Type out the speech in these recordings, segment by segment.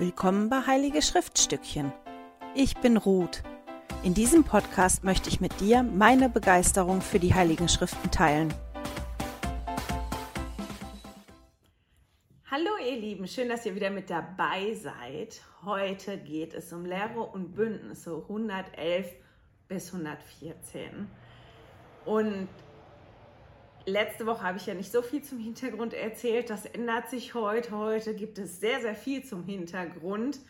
Willkommen bei Heilige Schriftstückchen. Ich bin Ruth. In diesem Podcast möchte ich mit dir meine Begeisterung für die Heiligen Schriften teilen. Hallo ihr Lieben, schön, dass ihr wieder mit dabei seid. Heute geht es um Lehre und Bündnisse 111 bis 114. Und letzte Woche habe ich ja nicht so viel zum Hintergrund erzählt. Das ändert sich heute. Heute gibt es sehr, sehr viel zum Hintergrund.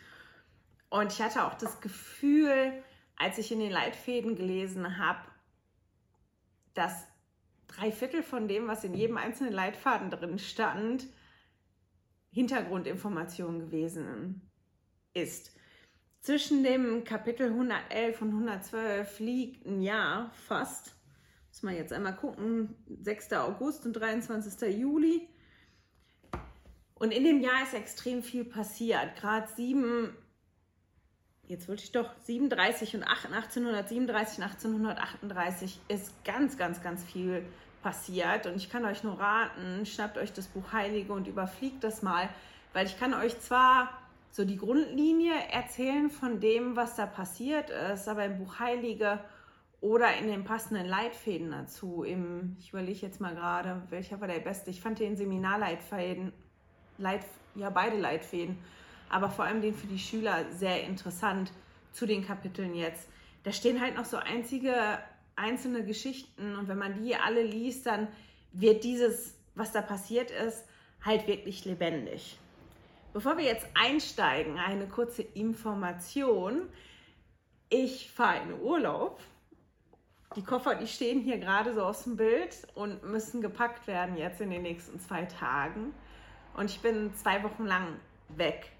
Und ich hatte auch das Gefühl, als ich in den Leitfäden gelesen habe, dass drei Viertel von dem, was in jedem einzelnen Leitfaden drin stand, Hintergrundinformation gewesen ist. Zwischen dem Kapitel 111 und 112 liegt ein Jahr fast. Muss man jetzt einmal gucken, 6. August und 23. Juli. Und in dem Jahr ist extrem viel passiert. Gerade sieben, jetzt wollte ich doch, 37 und 1837 und 1838 ist ganz, ganz, ganz viel passiert. Und ich kann euch nur raten, schnappt euch das Buch Heilige und überfliegt das mal, weil ich kann euch zwar so die Grundlinie erzählen von dem, was da passiert ist, aber im Buch Heilige oder in den passenden Leitfäden dazu. Im, ich überlege jetzt mal gerade, welcher war der beste. Ich fand den Seminarleitfäden, Leit, ja beide Leitfäden, aber vor allem den für die Schüler sehr interessant zu den Kapiteln jetzt. Da stehen halt noch so einzige einzelne Geschichten und wenn man die alle liest, dann wird dieses, was da passiert ist, halt wirklich lebendig. Bevor wir jetzt einsteigen, eine kurze Information. Ich fahre in Urlaub die Koffer, die stehen hier gerade so aus dem Bild und müssen gepackt werden jetzt in den nächsten zwei Tagen. Und ich bin zwei Wochen lang weg.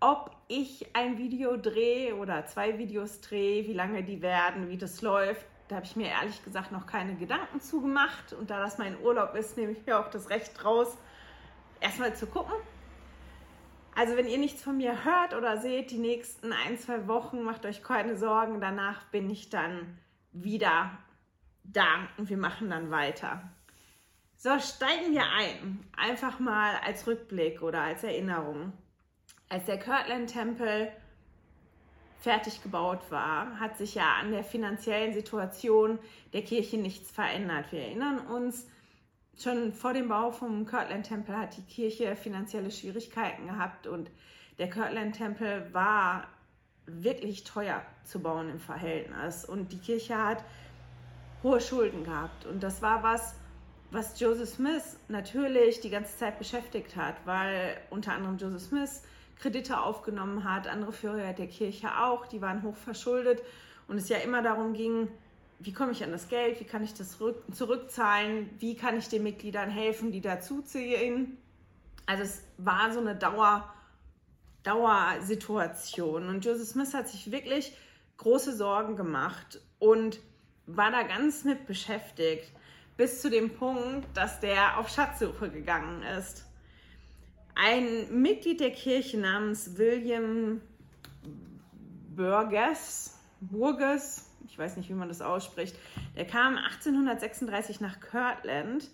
Ob ich ein Video drehe oder zwei Videos drehe, wie lange die werden, wie das läuft, da habe ich mir ehrlich gesagt noch keine Gedanken zu gemacht. Und da das mein Urlaub ist, nehme ich mir auch das Recht raus, erstmal zu gucken. Also wenn ihr nichts von mir hört oder seht, die nächsten ein, zwei Wochen, macht euch keine Sorgen. Danach bin ich dann wieder da und wir machen dann weiter. So, steigen wir ein. Einfach mal als Rückblick oder als Erinnerung. Als der Kirtland-Tempel fertig gebaut war, hat sich ja an der finanziellen Situation der Kirche nichts verändert. Wir erinnern uns, schon vor dem Bau vom Kirtland-Tempel hat die Kirche finanzielle Schwierigkeiten gehabt und der Kirtland-Tempel war wirklich teuer zu bauen im Verhältnis. Und die Kirche hat hohe Schulden gehabt. Und das war was, was Joseph Smith natürlich die ganze Zeit beschäftigt hat, weil unter anderem Joseph Smith Kredite aufgenommen hat, andere Führer der Kirche auch, die waren hoch verschuldet und es ja immer darum ging, wie komme ich an das Geld, wie kann ich das zurückzahlen, wie kann ich den Mitgliedern helfen, die dazuziehen. Also es war so eine Dauer, Dauersituation. Und Joseph Smith hat sich wirklich große Sorgen gemacht und war da ganz mit beschäftigt, bis zu dem Punkt, dass der auf Schatzsuche gegangen ist. Ein Mitglied der Kirche namens William Burgess, Burgess, ich weiß nicht, wie man das ausspricht, der kam 1836 nach Kirtland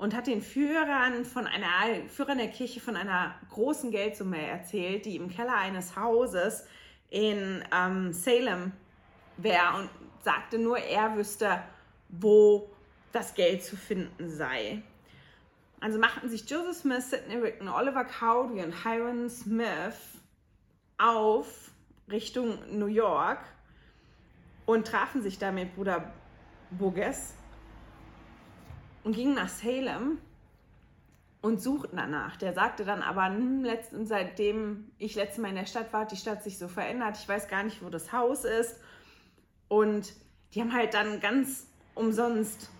und hat den Führern von einer Führern der Kirche von einer großen Geldsumme erzählt, die im Keller eines Hauses in ähm, Salem wäre und sagte nur, er wüsste, wo das Geld zu finden sei. Also machten sich Joseph Smith, Sidney Rigdon, Oliver Cowdery und Hiram Smith auf Richtung New York und trafen sich da mit Bruder Burgess und gingen nach Salem und suchten danach. Der sagte dann aber, hm, seitdem ich letztes Mal in der Stadt war, hat die Stadt sich so verändert. Ich weiß gar nicht, wo das Haus ist. Und die haben halt dann ganz umsonst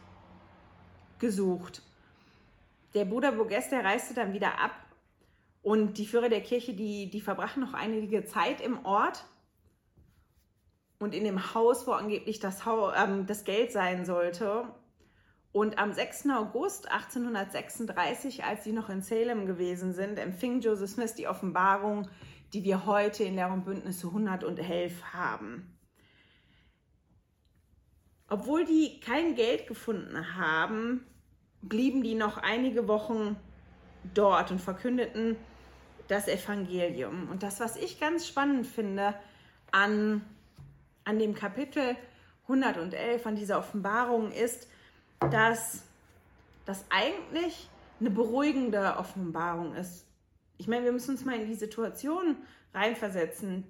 gesucht. Der Bruder Boges, der reiste dann wieder ab und die Führer der Kirche, die, die verbrachen noch einige Zeit im Ort und in dem Haus, wo angeblich das, Haus, ähm, das Geld sein sollte. Und am 6. August 1836, als sie noch in Salem gewesen sind, empfing Joseph Smith die Offenbarung, die wir heute in Lehr Bündnisse 111 haben. Obwohl die kein Geld gefunden haben, blieben die noch einige Wochen dort und verkündeten das Evangelium. Und das, was ich ganz spannend finde an, an dem Kapitel 111, an dieser Offenbarung, ist, dass das eigentlich eine beruhigende Offenbarung ist. Ich meine, wir müssen uns mal in die Situation reinversetzen.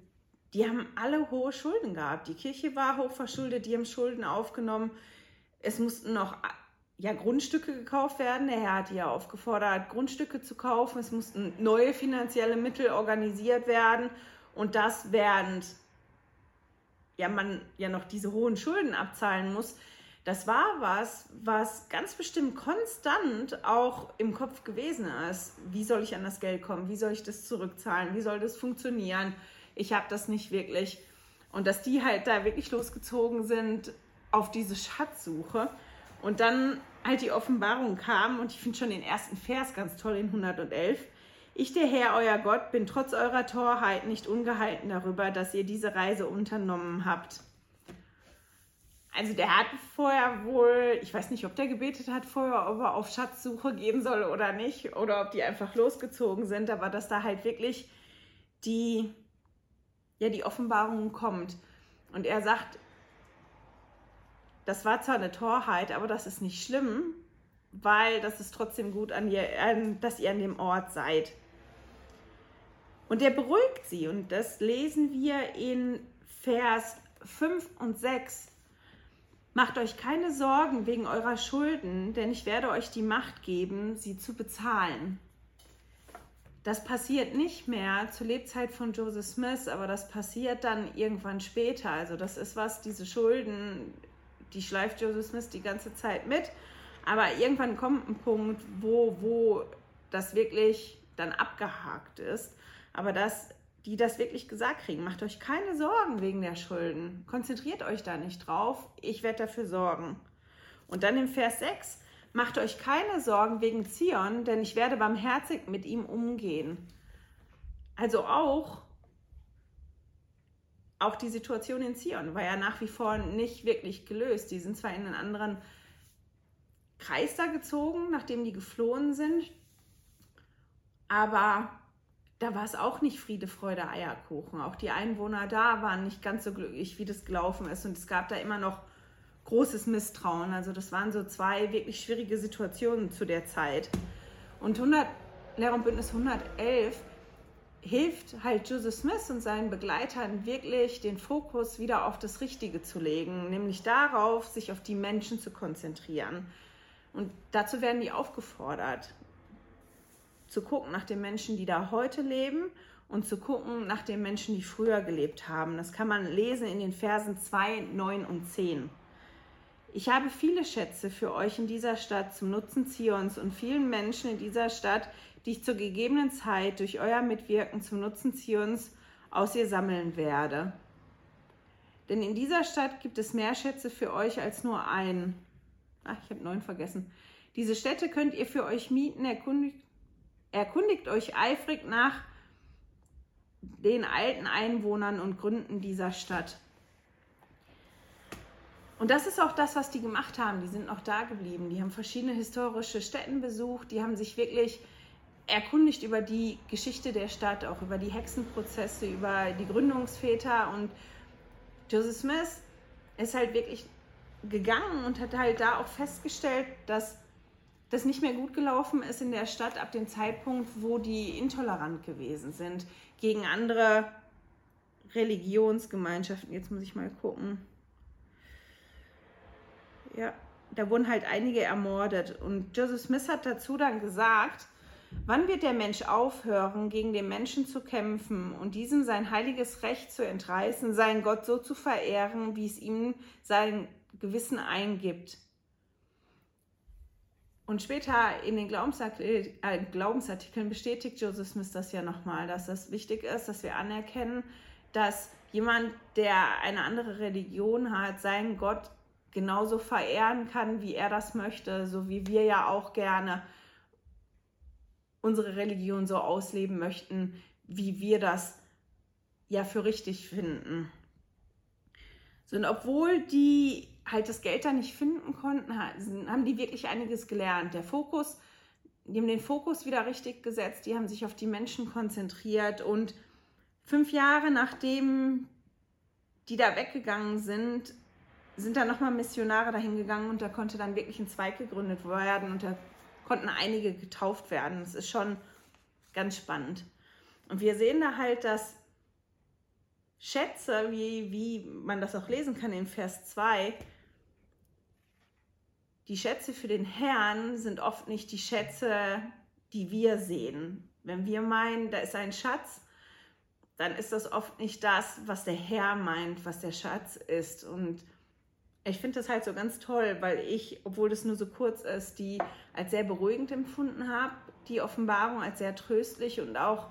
Die haben alle hohe Schulden gehabt. Die Kirche war hoch verschuldet, die haben Schulden aufgenommen. Es mussten noch ja, Grundstücke gekauft werden. Der Herr hat ja aufgefordert, Grundstücke zu kaufen. Es mussten neue finanzielle Mittel organisiert werden. Und das während ja, man ja noch diese hohen Schulden abzahlen muss. Das war was, was ganz bestimmt konstant auch im Kopf gewesen ist. Wie soll ich an das Geld kommen? Wie soll ich das zurückzahlen? Wie soll das funktionieren? Ich habe das nicht wirklich. Und dass die halt da wirklich losgezogen sind auf diese Schatzsuche. Und dann halt die Offenbarung kam und ich finde schon den ersten Vers ganz toll in 111. Ich, der Herr, euer Gott, bin trotz eurer Torheit nicht ungehalten darüber, dass ihr diese Reise unternommen habt. Also der hat vorher wohl, ich weiß nicht, ob der gebetet hat vorher, ob er auf Schatzsuche gehen soll oder nicht, oder ob die einfach losgezogen sind, aber dass da halt wirklich die, ja, die Offenbarung kommt. Und er sagt, das war zwar eine Torheit, aber das ist nicht schlimm, weil das ist trotzdem gut, an ihr, dass ihr an dem Ort seid. Und er beruhigt sie. Und das lesen wir in Vers 5 und 6. Macht euch keine Sorgen wegen eurer Schulden, denn ich werde euch die Macht geben, sie zu bezahlen. Das passiert nicht mehr zur Lebzeit von Joseph Smith, aber das passiert dann irgendwann später. Also das ist was, diese Schulden, die schleift Joseph Smith die ganze Zeit mit. Aber irgendwann kommt ein Punkt, wo, wo das wirklich dann abgehakt ist. Aber dass die das wirklich gesagt kriegen, macht euch keine Sorgen wegen der Schulden. Konzentriert euch da nicht drauf. Ich werde dafür sorgen. Und dann im Vers 6, macht euch keine Sorgen wegen Zion, denn ich werde barmherzig mit ihm umgehen. Also auch auch die Situation in Zion war ja nach wie vor nicht wirklich gelöst. Die sind zwar in einen anderen Kreis da gezogen, nachdem die geflohen sind, aber da war es auch nicht Friede, Freude, Eierkuchen. Auch die Einwohner da waren nicht ganz so glücklich, wie das gelaufen ist. Und es gab da immer noch großes Misstrauen. Also das waren so zwei wirklich schwierige Situationen zu der Zeit. Und 100, Lehrer und Bündnis 111 hilft halt Joseph Smith und seinen Begleitern wirklich den Fokus wieder auf das Richtige zu legen, nämlich darauf, sich auf die Menschen zu konzentrieren. Und dazu werden die aufgefordert, zu gucken nach den Menschen, die da heute leben und zu gucken nach den Menschen, die früher gelebt haben. Das kann man lesen in den Versen 2, 9 und 10. Ich habe viele Schätze für euch in dieser Stadt zum Nutzen Zions und vielen Menschen in dieser Stadt, die ich zur gegebenen Zeit durch euer Mitwirken zum Nutzen Zions aus ihr sammeln werde. Denn in dieser Stadt gibt es mehr Schätze für euch als nur einen. Ach, ich habe neun vergessen. Diese Städte könnt ihr für euch mieten. Erkundigt, erkundigt euch eifrig nach den alten Einwohnern und Gründen dieser Stadt. Und das ist auch das, was die gemacht haben. Die sind noch da geblieben. Die haben verschiedene historische Städten besucht. Die haben sich wirklich erkundigt über die Geschichte der Stadt, auch über die Hexenprozesse, über die Gründungsväter. Und Joseph Smith ist halt wirklich gegangen und hat halt da auch festgestellt, dass das nicht mehr gut gelaufen ist in der Stadt ab dem Zeitpunkt, wo die intolerant gewesen sind gegen andere Religionsgemeinschaften. Jetzt muss ich mal gucken. Ja, da wurden halt einige ermordet. Und Joseph Smith hat dazu dann gesagt, Wann wird der Mensch aufhören, gegen den Menschen zu kämpfen und diesem sein heiliges Recht zu entreißen, seinen Gott so zu verehren, wie es ihm sein Gewissen eingibt? Und später in den Glaubensartikeln, äh, Glaubensartikeln bestätigt Joseph Smith das ja nochmal, dass es wichtig ist, dass wir anerkennen, dass jemand, der eine andere Religion hat, seinen Gott genauso verehren kann, wie er das möchte, so wie wir ja auch gerne unsere Religion so ausleben möchten, wie wir das ja für richtig finden. So, und obwohl die halt das Geld da nicht finden konnten, haben die wirklich einiges gelernt. Der Fokus die haben den Fokus wieder richtig gesetzt, die haben sich auf die Menschen konzentriert und fünf Jahre nachdem die da weggegangen sind, sind da nochmal Missionare dahin gegangen und da konnte dann wirklich ein Zweig gegründet werden und da konnten einige getauft werden. Das ist schon ganz spannend. Und wir sehen da halt, dass Schätze, wie, wie man das auch lesen kann in Vers 2, die Schätze für den Herrn sind oft nicht die Schätze, die wir sehen. Wenn wir meinen, da ist ein Schatz, dann ist das oft nicht das, was der Herr meint, was der Schatz ist. Und ich finde das halt so ganz toll, weil ich, obwohl das nur so kurz ist, die als sehr beruhigend empfunden habe, die Offenbarung als sehr tröstlich und auch,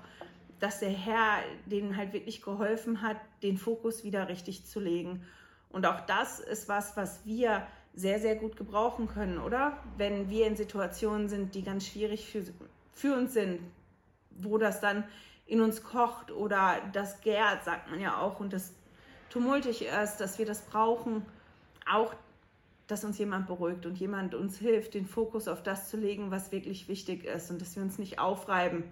dass der Herr denen halt wirklich geholfen hat, den Fokus wieder richtig zu legen. Und auch das ist was, was wir sehr, sehr gut gebrauchen können, oder? Wenn wir in Situationen sind, die ganz schwierig für, für uns sind, wo das dann in uns kocht oder das gärt, sagt man ja auch, und das tumultig ist, dass wir das brauchen, auch, dass uns jemand beruhigt und jemand uns hilft, den Fokus auf das zu legen, was wirklich wichtig ist und dass wir uns nicht aufreiben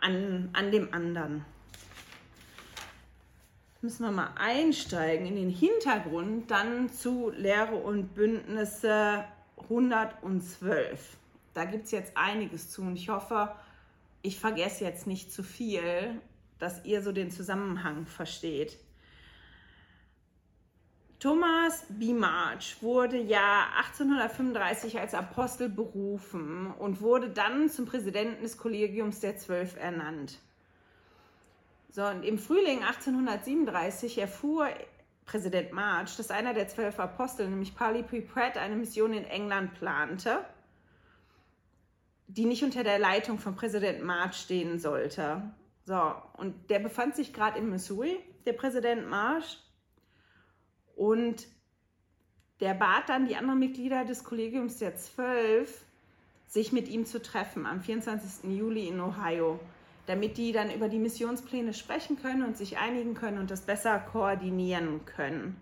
an, an dem anderen müssen wir mal einsteigen in den Hintergrund dann zu Lehre und Bündnisse 112. Da gibt es jetzt einiges zu und ich hoffe, ich vergesse jetzt nicht zu viel, dass ihr so den Zusammenhang versteht. Thomas B. Wurde ja 1835 als Apostel berufen und wurde dann zum Präsidenten des Kollegiums der Zwölf ernannt. So, und im Frühling 1837 erfuhr Präsident March, dass einer der zwölf Apostel, nämlich Parley P. Pratt, eine Mission in England plante, die nicht unter der Leitung von Präsident March stehen sollte. So, und der befand sich gerade in Missouri, der Präsident March, und der bat dann die anderen Mitglieder des Kollegiums der Zwölf, sich mit ihm zu treffen am 24. Juli in Ohio damit die dann über die Missionspläne sprechen können und sich einigen können und das besser koordinieren können.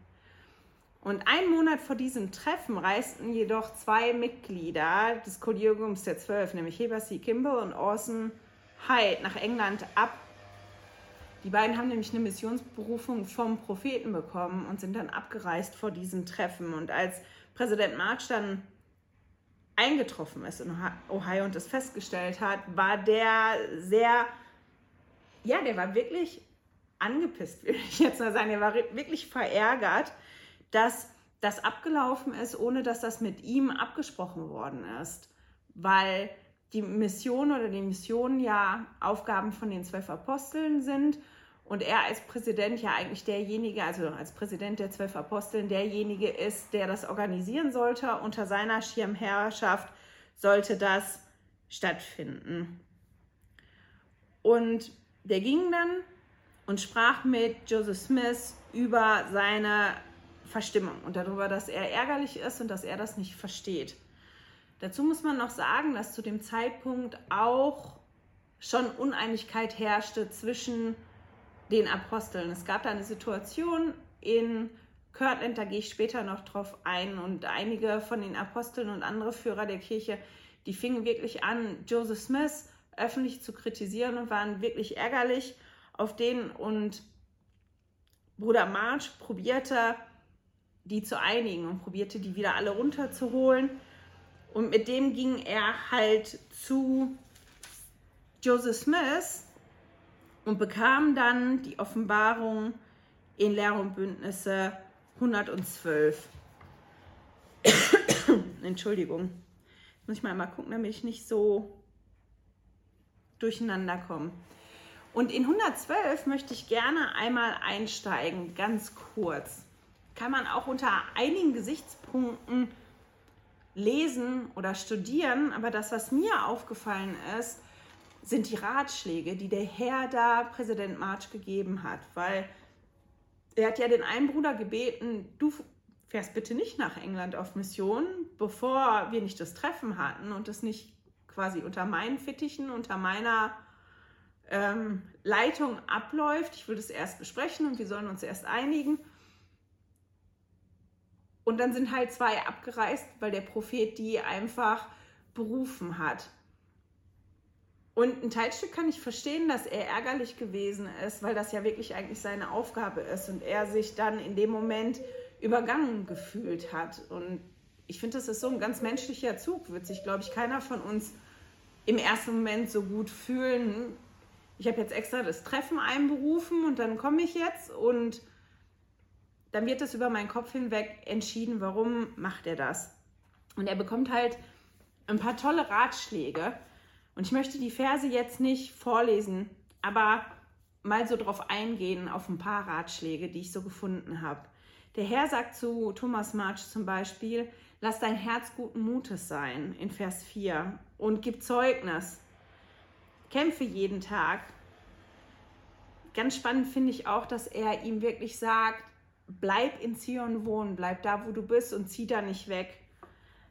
Und einen Monat vor diesem Treffen reisten jedoch zwei Mitglieder des Kollegiums der Zwölf, nämlich Heber C. Kimball und Orson Hyde, nach England ab. Die beiden haben nämlich eine Missionsberufung vom Propheten bekommen und sind dann abgereist vor diesem Treffen. Und als Präsident March dann eingetroffen ist in Ohio und das festgestellt hat, war der sehr, ja, der war wirklich angepisst, würde ich jetzt mal sagen. Der war wirklich verärgert, dass das abgelaufen ist, ohne dass das mit ihm abgesprochen worden ist. Weil die Mission oder die Missionen ja Aufgaben von den zwölf Aposteln sind und er als Präsident ja eigentlich derjenige, also als Präsident der zwölf Aposteln, derjenige ist, der das organisieren sollte. Unter seiner Schirmherrschaft sollte das stattfinden. Und der ging dann und sprach mit Joseph Smith über seine Verstimmung und darüber, dass er ärgerlich ist und dass er das nicht versteht. Dazu muss man noch sagen, dass zu dem Zeitpunkt auch schon Uneinigkeit herrschte zwischen den Aposteln. Es gab da eine Situation in Kirtland, da gehe ich später noch drauf ein, und einige von den Aposteln und andere Führer der Kirche, die fingen wirklich an, Joseph Smith öffentlich zu kritisieren und waren wirklich ärgerlich auf den und Bruder March probierte, die zu einigen und probierte, die wieder alle runterzuholen. Und mit dem ging er halt zu Joseph Smith und bekam dann die Offenbarung in Lehre und Bündnisse 112. Entschuldigung. Muss ich mal, mal gucken, damit ich nicht so durcheinander komme. Und in 112 möchte ich gerne einmal einsteigen, ganz kurz. Kann man auch unter einigen Gesichtspunkten lesen oder studieren, aber das, was mir aufgefallen ist, sind die Ratschläge, die der Herr da Präsident March gegeben hat, weil er hat ja den einen Bruder gebeten, du fährst bitte nicht nach England auf Mission, bevor wir nicht das Treffen hatten und das nicht quasi unter meinen Fittichen, unter meiner ähm, Leitung abläuft. Ich will das erst besprechen und wir sollen uns erst einigen. Und dann sind halt zwei abgereist, weil der Prophet die einfach berufen hat. Und ein Teilstück kann ich verstehen, dass er ärgerlich gewesen ist, weil das ja wirklich eigentlich seine Aufgabe ist und er sich dann in dem Moment übergangen gefühlt hat. Und ich finde, das ist so ein ganz menschlicher Zug. Wird sich, glaube ich, keiner von uns im ersten Moment so gut fühlen. Ich habe jetzt extra das Treffen einberufen und dann komme ich jetzt und dann wird das über meinen Kopf hinweg entschieden, warum macht er das. Und er bekommt halt ein paar tolle Ratschläge. Und ich möchte die Verse jetzt nicht vorlesen, aber mal so drauf eingehen, auf ein paar Ratschläge, die ich so gefunden habe. Der Herr sagt zu Thomas March zum Beispiel, lass dein Herz guten Mutes sein, in Vers 4, und gib Zeugnis. Kämpfe jeden Tag. Ganz spannend finde ich auch, dass er ihm wirklich sagt, bleib in Zion wohnen, bleib da, wo du bist und zieh da nicht weg.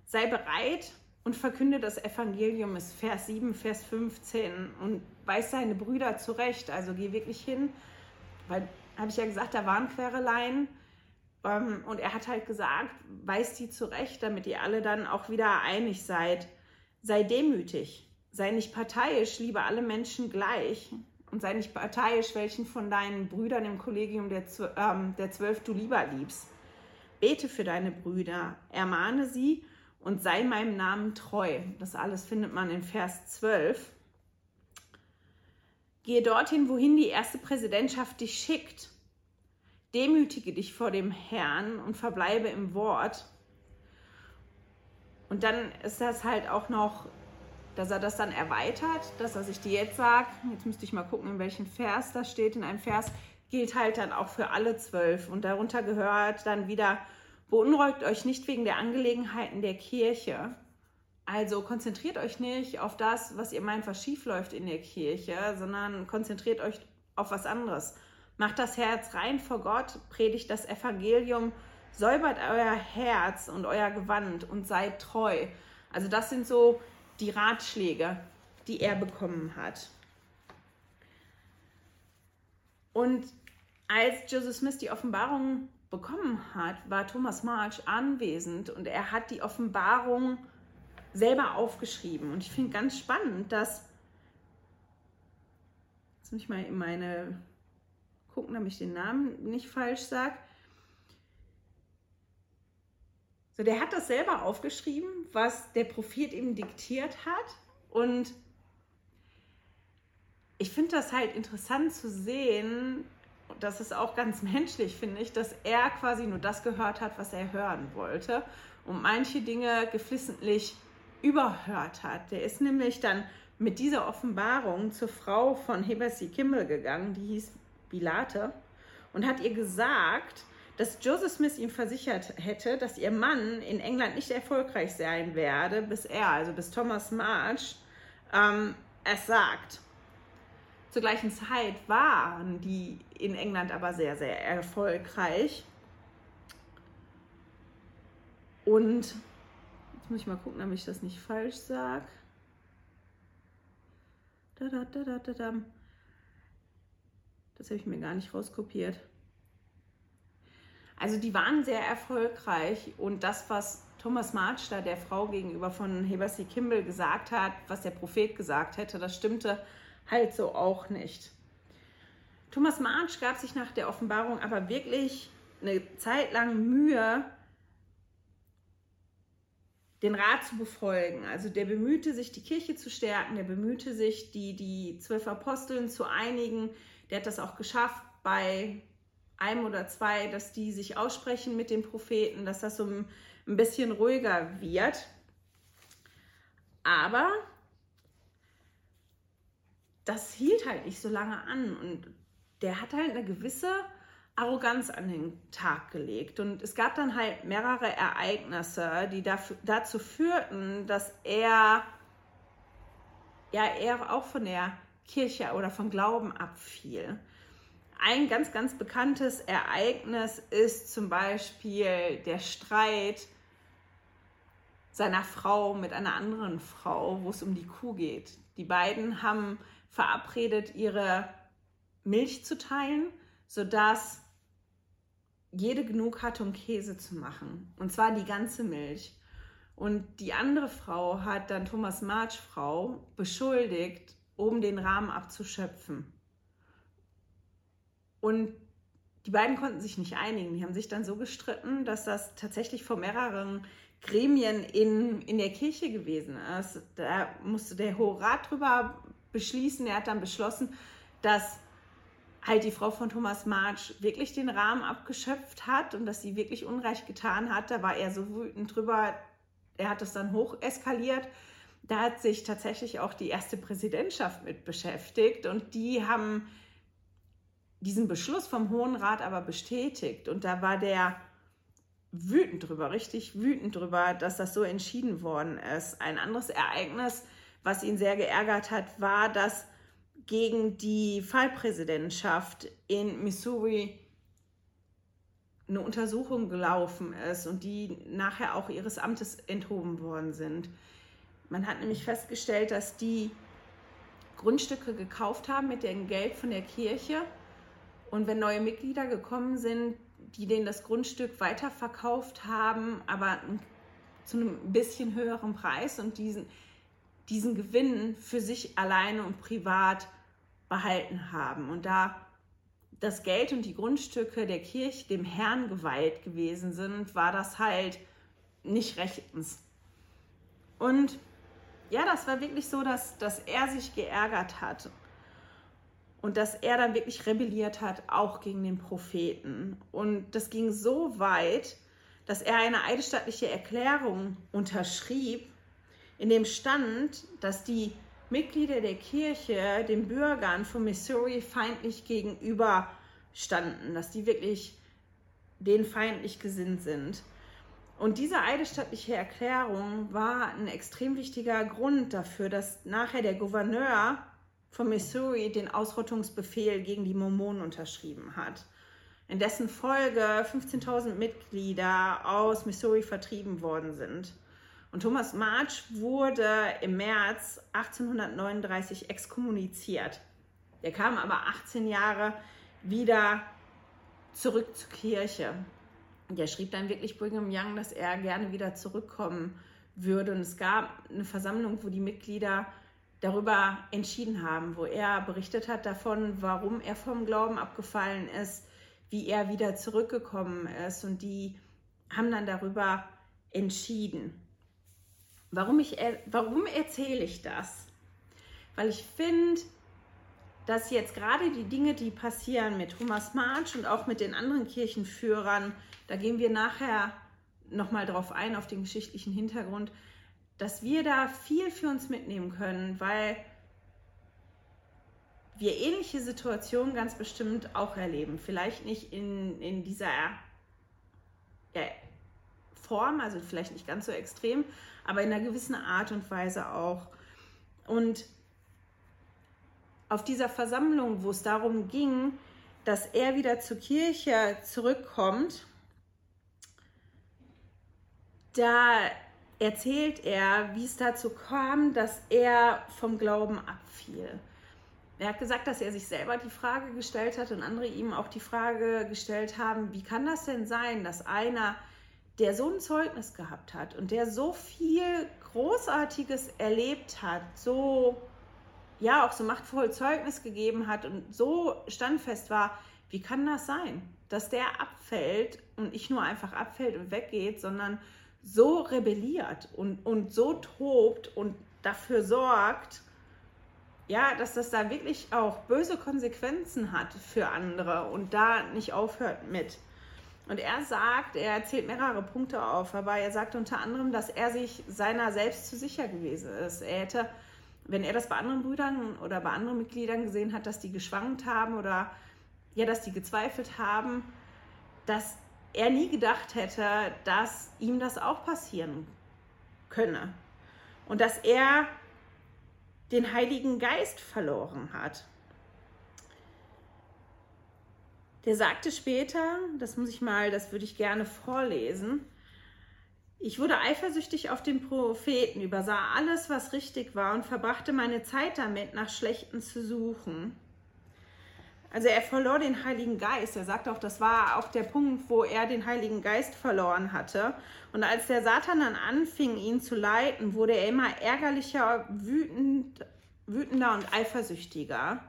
Sei bereit und verkünde das Evangelium, ist Vers 7, Vers 15 und weis deine Brüder zurecht. Also geh wirklich hin, weil, habe ich ja gesagt, da waren Quereleien. Ähm, und er hat halt gesagt, weis die zurecht, damit ihr alle dann auch wieder einig seid. Sei demütig, sei nicht parteiisch, liebe alle Menschen gleich und sei nicht parteiisch, welchen von deinen Brüdern im Kollegium der, ähm, der Zwölf du lieber liebst. Bete für deine Brüder, ermahne sie und sei meinem Namen treu. Das alles findet man in Vers 12. Gehe dorthin, wohin die erste Präsidentschaft dich schickt. Demütige dich vor dem Herrn und verbleibe im Wort. Und dann ist das halt auch noch dass er das dann erweitert, dass er sich die jetzt sagt, jetzt müsste ich mal gucken, in welchem Vers das steht, in einem Vers gilt halt dann auch für alle zwölf und darunter gehört dann wieder, beunruhigt euch nicht wegen der Angelegenheiten der Kirche. Also konzentriert euch nicht auf das, was ihr meint, was schief läuft in der Kirche, sondern konzentriert euch auf was anderes. Macht das Herz rein vor Gott, predigt das Evangelium, säubert euer Herz und euer Gewand und seid treu. Also das sind so die Ratschläge, die er bekommen hat. Und als Joseph Smith die Offenbarung bekommen hat, war Thomas March anwesend und er hat die Offenbarung selber aufgeschrieben. Und ich finde ganz spannend, dass. Jetzt muss ich mal in meine gucken, damit ich den Namen nicht falsch sage. So, der hat das selber aufgeschrieben, was der Prophet ihm diktiert hat. Und ich finde das halt interessant zu sehen, das ist auch ganz menschlich, finde ich, dass er quasi nur das gehört hat, was er hören wollte und manche Dinge geflissentlich überhört hat. Der ist nämlich dann mit dieser Offenbarung zur Frau von Hebersi Kimmel gegangen, die hieß Bilate, und hat ihr gesagt, dass Joseph Smith ihm versichert hätte, dass ihr Mann in England nicht erfolgreich sein werde, bis er, also bis Thomas March, ähm, es sagt. Zur gleichen Zeit waren die in England aber sehr, sehr erfolgreich. Und jetzt muss ich mal gucken, damit ich das nicht falsch sage. Da, da, da, da, da, Das habe ich mir gar nicht rauskopiert. Also die waren sehr erfolgreich und das, was Thomas March da der Frau gegenüber von Hebersi Kimball gesagt hat, was der Prophet gesagt hätte, das stimmte halt so auch nicht. Thomas March gab sich nach der Offenbarung aber wirklich eine Zeit lang Mühe, den Rat zu befolgen. Also der bemühte sich, die Kirche zu stärken, der bemühte sich, die, die zwölf Aposteln zu einigen. Der hat das auch geschafft bei einem oder zwei, dass die sich aussprechen mit den Propheten, dass das so ein, bisschen ruhiger wird. Aber das hielt halt nicht so lange an und der hat halt eine gewisse Arroganz an den Tag gelegt. Und es gab dann halt mehrere Ereignisse, die dafür, dazu führten, dass er ja er auch von der Kirche oder vom Glauben abfiel. Ein ganz, ganz bekanntes Ereignis ist zum Beispiel der Streit seiner Frau mit einer anderen Frau, wo es um die Kuh geht. Die beiden haben verabredet, ihre Milch zu teilen, sodass jede genug hatte, um Käse zu machen. Und zwar die ganze Milch. Und die andere Frau hat dann Thomas March Frau beschuldigt, um den Rahmen abzuschöpfen. Und die beiden konnten sich nicht einigen. Die haben sich dann so gestritten, dass das tatsächlich vor mehreren Gremien in, in der Kirche gewesen ist. Da musste der Hohe Rat drüber beschließen. Er hat dann beschlossen, dass halt die Frau von Thomas March wirklich den Rahmen abgeschöpft hat und dass sie wirklich Unrecht getan hat. Da war er so wütend drüber. Er hat es dann hoch eskaliert. Da hat sich tatsächlich auch die erste Präsidentschaft mit beschäftigt und die haben diesen Beschluss vom Hohen Rat aber bestätigt. Und da war der wütend drüber, richtig wütend drüber, dass das so entschieden worden ist. Ein anderes Ereignis, was ihn sehr geärgert hat, war, dass gegen die Fallpräsidentschaft in Missouri eine Untersuchung gelaufen ist und die nachher auch ihres Amtes enthoben worden sind. Man hat nämlich festgestellt, dass die Grundstücke gekauft haben mit dem Geld von der Kirche und wenn neue Mitglieder gekommen sind, die denen das Grundstück weiterverkauft haben, aber zu einem bisschen höheren Preis und diesen, diesen Gewinn für sich alleine und privat behalten haben. Und da das Geld und die Grundstücke der Kirche dem Herrn geweiht gewesen sind, war das halt nicht rechtens. Und ja, das war wirklich so, dass, dass er sich geärgert hat und dass er dann wirklich rebelliert hat, auch gegen den Propheten. Und das ging so weit, dass er eine eidesstattliche Erklärung unterschrieb, in dem stand, dass die Mitglieder der Kirche den Bürgern von Missouri feindlich gegenüber standen, dass die wirklich denen feindlich gesinnt sind. Und diese eidesstattliche Erklärung war ein extrem wichtiger Grund dafür, dass nachher der Gouverneur von Missouri den Ausrottungsbefehl gegen die Mormonen unterschrieben hat, in dessen Folge 15.000 Mitglieder aus Missouri vertrieben worden sind. Und Thomas March wurde im März 1839 exkommuniziert. Er kam aber 18 Jahre wieder zurück zur Kirche. Und er schrieb dann wirklich Brigham Young, dass er gerne wieder zurückkommen würde. Und es gab eine Versammlung, wo die Mitglieder darüber entschieden haben, wo er berichtet hat davon, warum er vom Glauben abgefallen ist, wie er wieder zurückgekommen ist und die haben dann darüber entschieden. Warum, ich, warum erzähle ich das? Weil ich finde, dass jetzt gerade die Dinge, die passieren mit Thomas March und auch mit den anderen Kirchenführern, da gehen wir nachher nochmal drauf ein, auf den geschichtlichen Hintergrund, dass wir da viel für uns mitnehmen können, weil wir ähnliche Situationen ganz bestimmt auch erleben. Vielleicht nicht in, in dieser ja, Form, also vielleicht nicht ganz so extrem, aber in einer gewissen Art und Weise auch. Und auf dieser Versammlung, wo es darum ging, dass er wieder zur Kirche zurückkommt, da erzählt er, wie es dazu kam, dass er vom Glauben abfiel. Er hat gesagt, dass er sich selber die Frage gestellt hat und andere ihm auch die Frage gestellt haben, wie kann das denn sein, dass einer, der so ein Zeugnis gehabt hat und der so viel Großartiges erlebt hat, so ja auch so machtvoll Zeugnis gegeben hat und so standfest war, wie kann das sein, dass der abfällt und nicht nur einfach abfällt und weggeht, sondern so rebelliert und, und so tobt und dafür sorgt, ja, dass das da wirklich auch böse Konsequenzen hat für andere und da nicht aufhört mit. Und er sagt, er erzählt mehrere Punkte auf, aber er sagt unter anderem, dass er sich seiner selbst zu sicher gewesen ist. Er hätte, wenn er das bei anderen Brüdern oder bei anderen Mitgliedern gesehen hat, dass die geschwankt haben oder ja, dass die gezweifelt haben, dass er nie gedacht hätte, dass ihm das auch passieren könne. Und dass er den Heiligen Geist verloren hat. Der sagte später, das muss ich mal, das würde ich gerne vorlesen, ich wurde eifersüchtig auf den Propheten, übersah alles, was richtig war und verbrachte meine Zeit damit, nach Schlechten zu suchen. Also er verlor den Heiligen Geist. Er sagt auch, das war auch der Punkt, wo er den Heiligen Geist verloren hatte. Und als der Satan dann anfing, ihn zu leiten, wurde er immer ärgerlicher, wütend, wütender und eifersüchtiger.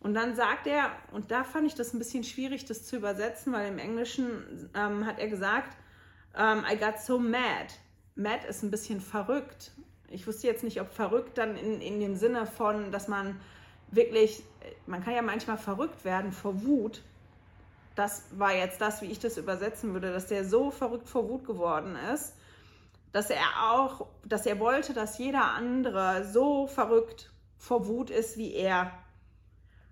Und dann sagt er, und da fand ich das ein bisschen schwierig, das zu übersetzen, weil im Englischen ähm, hat er gesagt, um, ähm, I got so mad. Mad ist ein bisschen verrückt. Ich wusste jetzt nicht, ob verrückt dann in, in dem Sinne von, dass man wirklich, man kann ja manchmal verrückt werden vor Wut. Das war jetzt das, wie ich das übersetzen würde, dass der so verrückt vor Wut geworden ist, dass er auch, dass er wollte, dass jeder andere so verrückt vor Wut ist wie er.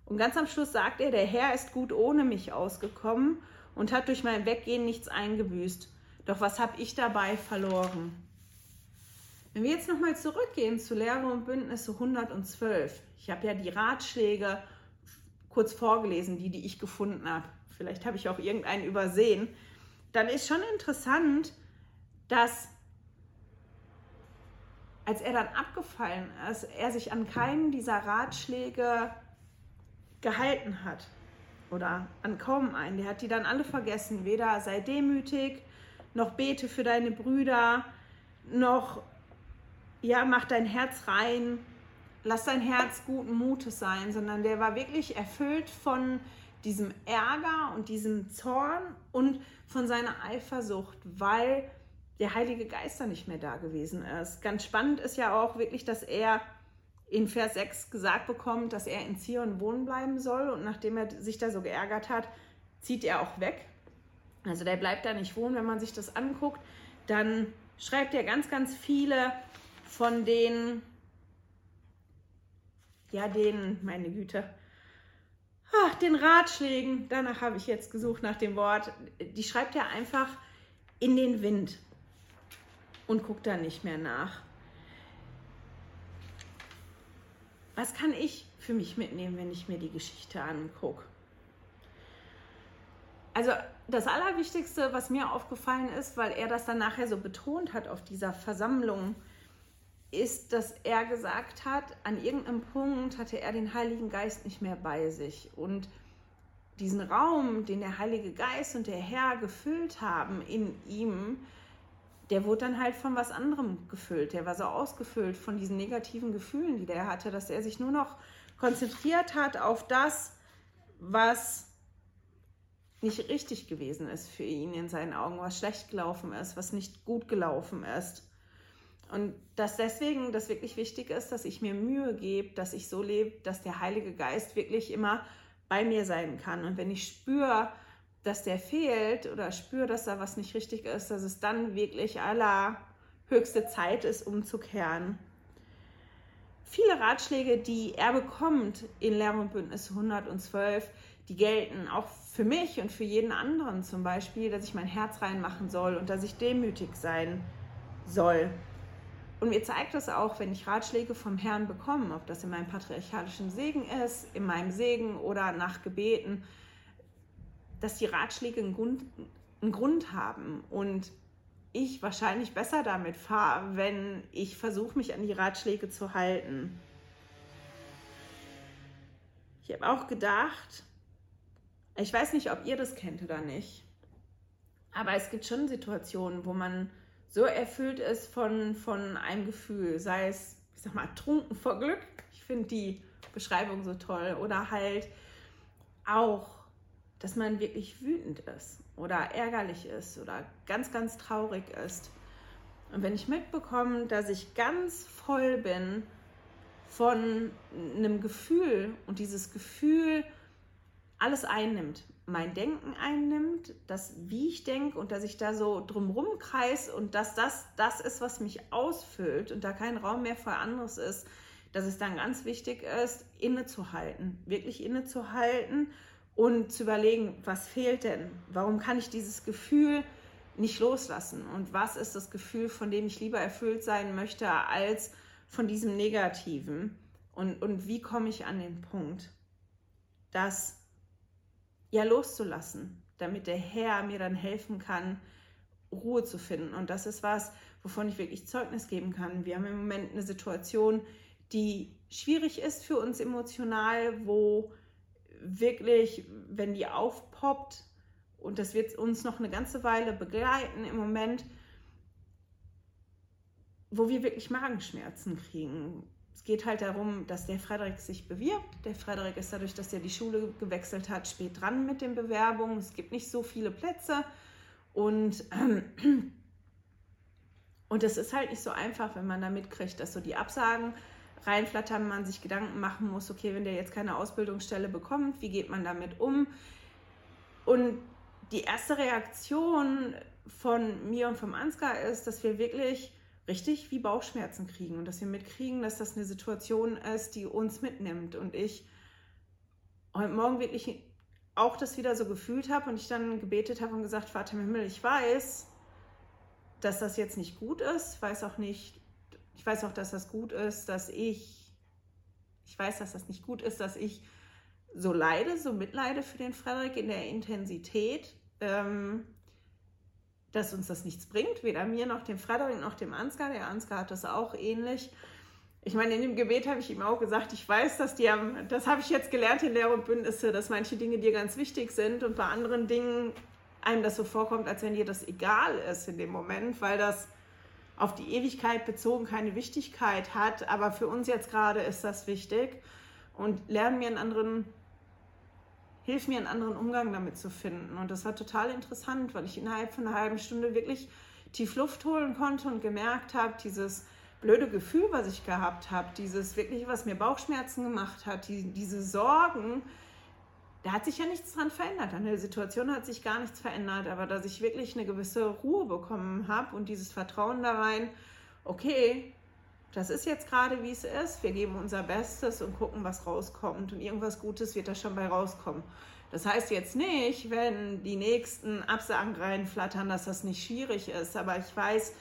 Und ganz am Schluss sagt er, der Herr ist gut ohne mich ausgekommen und hat durch mein Weggehen nichts eingebüßt. Doch was habe ich dabei verloren? Wenn wir jetzt nochmal zurückgehen zu Lehre und Bündnisse 112. Ich habe ja die Ratschläge kurz vorgelesen, die, die ich gefunden habe. Vielleicht habe ich auch irgendeinen übersehen. Dann ist schon interessant, dass als er dann abgefallen ist, er sich an keinen dieser Ratschläge gehalten hat. Oder an kaum einen. Der hat die dann alle vergessen. Weder sei demütig, noch bete für deine Brüder, noch ja, mach dein Herz rein, lass dein Herz guten Mutes sein, sondern der war wirklich erfüllt von diesem Ärger und diesem Zorn und von seiner Eifersucht, weil der Heilige Geist da nicht mehr da gewesen ist. Ganz spannend ist ja auch wirklich, dass er in Vers 6 gesagt bekommt, dass er in Zion wohnen bleiben soll und nachdem er sich da so geärgert hat, zieht er auch weg. Also der bleibt da nicht wohnen, wenn man sich das anguckt. Dann schreibt er ganz, ganz viele von den, ja, den, meine Güte, ach, den Ratschlägen, danach habe ich jetzt gesucht nach dem Wort, die schreibt er einfach in den Wind und guckt da nicht mehr nach. Was kann ich für mich mitnehmen, wenn ich mir die Geschichte angucke? Also das Allerwichtigste, was mir aufgefallen ist, weil er das dann nachher so betont hat auf dieser Versammlung, ist, dass er gesagt hat, an irgendeinem Punkt hatte er den Heiligen Geist nicht mehr bei sich. Und diesen Raum, den der Heilige Geist und der Herr gefüllt haben in ihm, der wurde dann halt von was anderem gefüllt. Der war so ausgefüllt von diesen negativen Gefühlen, die der hatte, dass er sich nur noch konzentriert hat auf das, was nicht richtig gewesen ist für ihn in seinen Augen, was schlecht gelaufen ist, was nicht gut gelaufen ist. Und dass deswegen das wirklich wichtig ist, dass ich mir Mühe gebe, dass ich so lebe, dass der Heilige Geist wirklich immer bei mir sein kann. Und wenn ich spüre, dass der fehlt oder spüre, dass da was nicht richtig ist, dass es dann wirklich allerhöchste Zeit ist, umzukehren. Viele Ratschläge, die er bekommt in Lehr und Bündnis 112, die gelten auch für mich und für jeden anderen zum Beispiel, dass ich mein Herz reinmachen soll und dass ich demütig sein soll. Und mir zeigt das auch, wenn ich Ratschläge vom Herrn bekomme, ob das in meinem patriarchalischen Segen ist, in meinem Segen oder nach Gebeten, dass die Ratschläge einen Grund, einen Grund haben und ich wahrscheinlich besser damit fahre, wenn ich versuche, mich an die Ratschläge zu halten. Ich habe auch gedacht, ich weiß nicht, ob ihr das kennt oder nicht, aber es gibt schon Situationen, wo man so erfüllt ist von, von einem Gefühl, sei es, ich sag mal, trunken vor Glück. Ich finde die Beschreibung so toll. Oder halt auch, dass man wirklich wütend ist oder ärgerlich ist oder ganz, ganz traurig ist. Und wenn ich mitbekomme, dass ich ganz voll bin von einem Gefühl und dieses Gefühl alles einnimmt, mein Denken einnimmt, das wie ich denke und dass ich da so drumrum kreis und dass das das ist, was mich ausfüllt und da kein Raum mehr für anderes ist, dass es dann ganz wichtig ist, innezuhalten, wirklich innezuhalten und zu überlegen, was fehlt denn? Warum kann ich dieses Gefühl nicht loslassen? Und was ist das Gefühl, von dem ich lieber erfüllt sein möchte, als von diesem Negativen? Und, und wie komme ich an den Punkt, dass ja loszulassen, damit der Herr mir dann helfen kann, Ruhe zu finden. Und das ist was, wovon ich wirklich Zeugnis geben kann. Wir haben im Moment eine Situation, die schwierig ist für uns emotional, wo wirklich, wenn die aufpoppt, und das wird uns noch eine ganze Weile begleiten im Moment, wo wir wirklich Magenschmerzen kriegen, es geht halt darum, dass der Frederik sich bewirbt. Der Frederik ist dadurch, dass er die Schule gewechselt hat, spät dran mit den Bewerbungen. Es gibt nicht so viele Plätze. Und, ähm, und es ist halt nicht so einfach, wenn man da mitkriegt, dass so die Absagen reinflattern, man sich Gedanken machen muss, okay, wenn der jetzt keine Ausbildungsstelle bekommt, wie geht man damit um? Und die erste Reaktion von mir und vom Ansgar ist, dass wir wirklich richtig wie Bauchschmerzen kriegen und dass wir mitkriegen, dass das eine Situation ist, die uns mitnimmt. Und ich heute Morgen wirklich auch das wieder so gefühlt habe und ich dann gebetet habe und gesagt, Vater im Himmel, ich weiß, dass das jetzt nicht gut ist, weiß auch nicht, ich weiß auch, dass das gut ist, dass ich, ich weiß, dass das nicht gut ist, dass ich so leide, so mitleide für den Frederik in der Intensität, ähm, dass uns das nichts bringt, weder mir noch dem Frederik noch dem Ansgar. Der Ansgar hat das auch ähnlich. Ich meine, in dem Gebet habe ich ihm auch gesagt, ich weiß, dass dir, das habe ich jetzt gelernt in Lehre und Bündnisse, dass manche Dinge dir ganz wichtig sind und bei anderen Dingen einem das so vorkommt, als wenn dir das egal ist in dem Moment, weil das auf die Ewigkeit bezogen keine Wichtigkeit hat. Aber für uns jetzt gerade ist das wichtig und lernen mir einen anderen hilf mir einen anderen Umgang damit zu finden. Und das war total interessant, weil ich innerhalb von einer halben Stunde wirklich tief Luft holen konnte und gemerkt habe, dieses blöde Gefühl, was ich gehabt habe, dieses wirklich, was mir Bauchschmerzen gemacht hat, die, diese Sorgen, da hat sich ja nichts dran verändert. An der Situation hat sich gar nichts verändert, aber dass ich wirklich eine gewisse Ruhe bekommen habe und dieses Vertrauen da rein, okay, das ist jetzt gerade, wie es ist. Wir geben unser Bestes und gucken, was rauskommt. Und irgendwas Gutes wird da schon bei rauskommen. Das heißt jetzt nicht, wenn die nächsten Absagen reinflattern, dass das nicht schwierig ist. Aber ich weiß,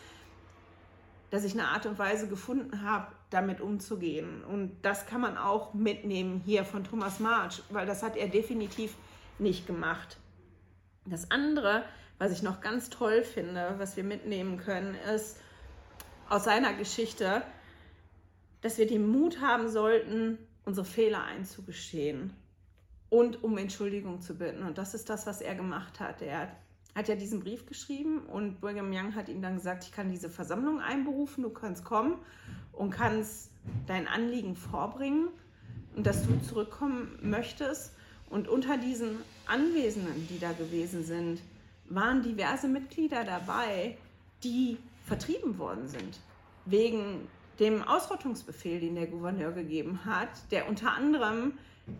dass ich eine Art und Weise gefunden habe, damit umzugehen. Und das kann man auch mitnehmen hier von Thomas March, weil das hat er definitiv nicht gemacht. Das andere, was ich noch ganz toll finde, was wir mitnehmen können, ist aus seiner Geschichte, dass wir den Mut haben sollten, unsere Fehler einzugestehen und um Entschuldigung zu bitten. Und das ist das, was er gemacht hat. Er hat ja diesen Brief geschrieben und Brigham Young hat ihm dann gesagt, ich kann diese Versammlung einberufen, du kannst kommen und kannst dein Anliegen vorbringen und dass du zurückkommen möchtest. Und unter diesen Anwesenden, die da gewesen sind, waren diverse Mitglieder dabei, die vertrieben worden sind wegen dem Ausrottungsbefehl, den der Gouverneur gegeben hat, der unter anderem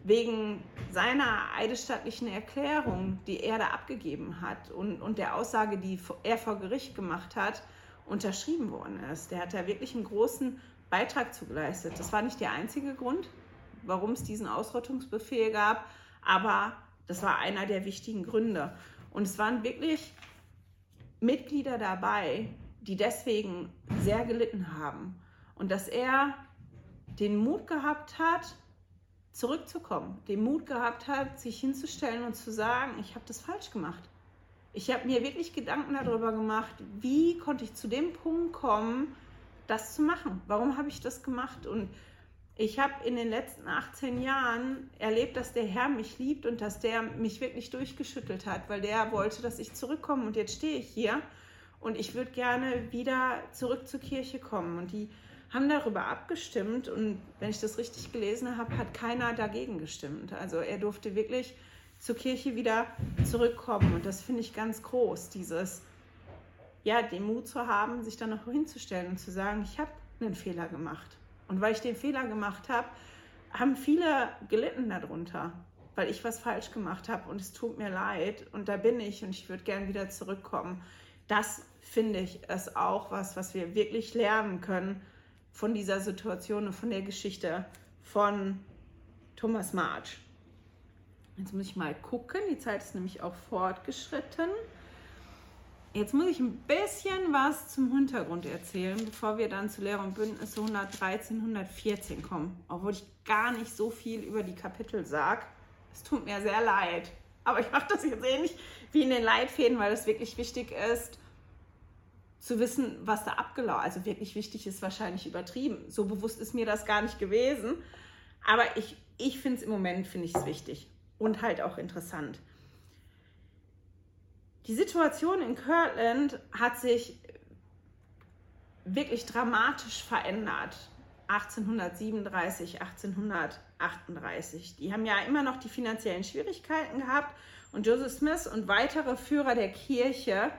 wegen seiner eidesstattlichen Erklärung, die er da abgegeben hat und, und der Aussage, die er vor Gericht gemacht hat, unterschrieben worden ist. Der hat da wirklich einen großen Beitrag zu geleistet. Das war nicht der einzige Grund, warum es diesen Ausrottungsbefehl gab, aber das war einer der wichtigen Gründe. Und es waren wirklich Mitglieder dabei, die deswegen sehr gelitten haben und dass er den Mut gehabt hat, zurückzukommen, den Mut gehabt hat, sich hinzustellen und zu sagen, ich habe das falsch gemacht. Ich habe mir wirklich Gedanken darüber gemacht, wie konnte ich zu dem Punkt kommen, das zu machen. Warum habe ich das gemacht? Und ich habe in den letzten 18 Jahren erlebt, dass der Herr mich liebt und dass der mich wirklich durchgeschüttelt hat, weil der wollte, dass ich zurückkomme. Und jetzt stehe ich hier und ich würde gerne wieder zurück zur Kirche kommen. Und die haben darüber abgestimmt und wenn ich das richtig gelesen habe, hat keiner dagegen gestimmt. Also er durfte wirklich zur Kirche wieder zurückkommen und das finde ich ganz groß, dieses, ja, den Mut zu haben, sich dann noch hinzustellen und zu sagen, ich habe einen Fehler gemacht. Und weil ich den Fehler gemacht habe, haben viele gelitten darunter, weil ich was falsch gemacht habe und es tut mir leid und da bin ich und ich würde gern wieder zurückkommen. Das finde ich ist auch was, was wir wirklich lernen können von dieser Situation und von der Geschichte von Thomas March. Jetzt muss ich mal gucken, die Zeit ist nämlich auch fortgeschritten. Jetzt muss ich ein bisschen was zum Hintergrund erzählen, bevor wir dann zu Lehre und Bündnisse 113, 114 kommen. Obwohl ich gar nicht so viel über die Kapitel sage. Es tut mir sehr leid. Aber ich mache das jetzt ähnlich wie in den Leitfäden, weil es wirklich wichtig ist, zu wissen, was da abgelaufen ist. Also wirklich wichtig ist wahrscheinlich übertrieben. So bewusst ist mir das gar nicht gewesen. Aber ich, ich finde es im Moment, finde ich es wichtig und halt auch interessant. Die Situation in Kirtland hat sich wirklich dramatisch verändert. 1837, 1838. Die haben ja immer noch die finanziellen Schwierigkeiten gehabt und Joseph Smith und weitere Führer der Kirche,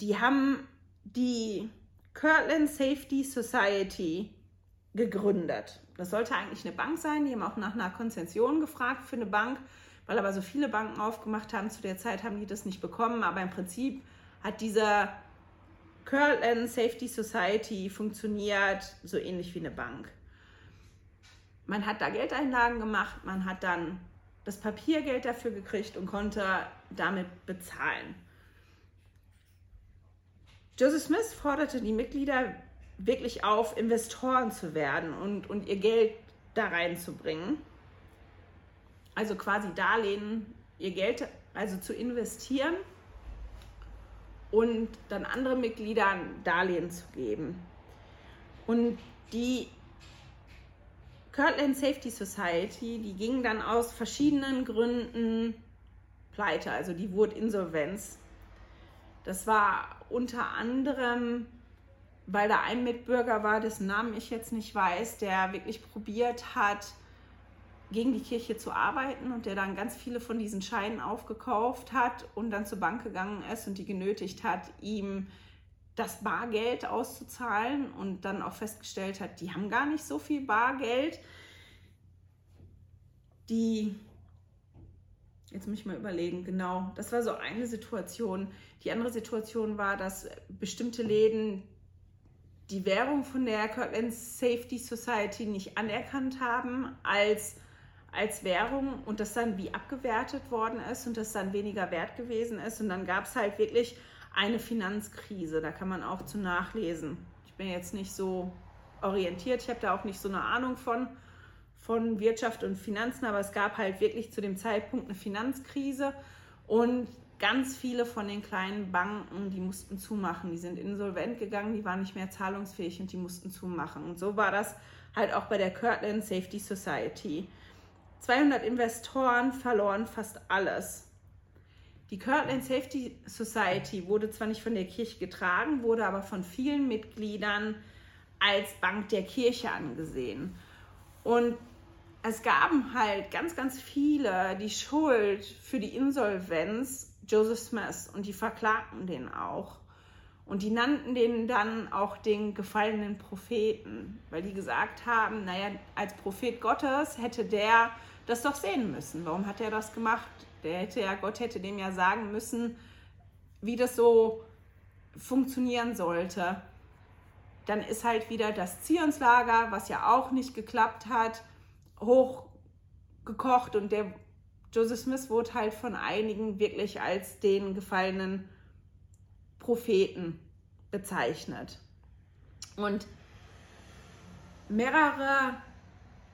die haben die Kirtland Safety Society gegründet. Das sollte eigentlich eine Bank sein. Die haben auch nach einer Konzession gefragt für eine Bank, weil aber so viele Banken aufgemacht haben. Zu der Zeit haben die das nicht bekommen. Aber im Prinzip hat dieser Kirtland Safety Society funktioniert so ähnlich wie eine Bank. Man hat da Geldeinlagen gemacht, man hat dann das Papiergeld dafür gekriegt und konnte damit bezahlen. Joseph Smith forderte die Mitglieder wirklich auf, Investoren zu werden und, und ihr Geld da reinzubringen. Also quasi Darlehen, ihr Geld also zu investieren und dann andere Mitgliedern Darlehen zu geben. Und die Kirtland Safety Society, die ging dann aus verschiedenen Gründen pleite, also die wurde Insolvenz. Das war unter anderem, weil da ein Mitbürger war, dessen Namen ich jetzt nicht weiß, der wirklich probiert hat, gegen die Kirche zu arbeiten und der dann ganz viele von diesen Scheinen aufgekauft hat und dann zur Bank gegangen ist und die genötigt hat, ihm das Bargeld auszuzahlen und dann auch festgestellt hat, die haben gar nicht so viel Bargeld. Die, jetzt muss ich mal überlegen, genau, das war so eine Situation. Die andere Situation war, dass bestimmte Läden die Währung von der Kirtland Safety Society nicht anerkannt haben als als Währung und das dann wie abgewertet worden ist und das dann weniger wert gewesen ist. Und dann gab es halt wirklich eine Finanzkrise. Da kann man auch zu nachlesen. Ich bin jetzt nicht so orientiert, ich habe da auch nicht so eine Ahnung von, von Wirtschaft und Finanzen, aber es gab halt wirklich zu dem Zeitpunkt eine Finanzkrise und ganz viele von den kleinen Banken, die mussten zumachen. Die sind insolvent gegangen, die waren nicht mehr zahlungsfähig und die mussten zumachen. Und so war das halt auch bei der Kirtland Safety Society. 200 Investoren verloren fast alles. Die Kirtland Safety Society wurde zwar nicht von der Kirche getragen, wurde aber von vielen Mitgliedern als Bank der Kirche angesehen. Und es gaben halt ganz, ganz viele die Schuld für die Insolvenz Joseph Smith und die verklagten den auch. Und die nannten den dann auch den gefallenen Propheten, weil die gesagt haben, naja, als Prophet Gottes hätte der das doch sehen müssen. Warum hat er das gemacht? Der hätte ja, Gott hätte dem ja sagen müssen, wie das so funktionieren sollte. Dann ist halt wieder das Zionslager, was ja auch nicht geklappt hat, hochgekocht und der Joseph Smith wurde halt von einigen wirklich als den gefallenen Propheten bezeichnet. Und mehrere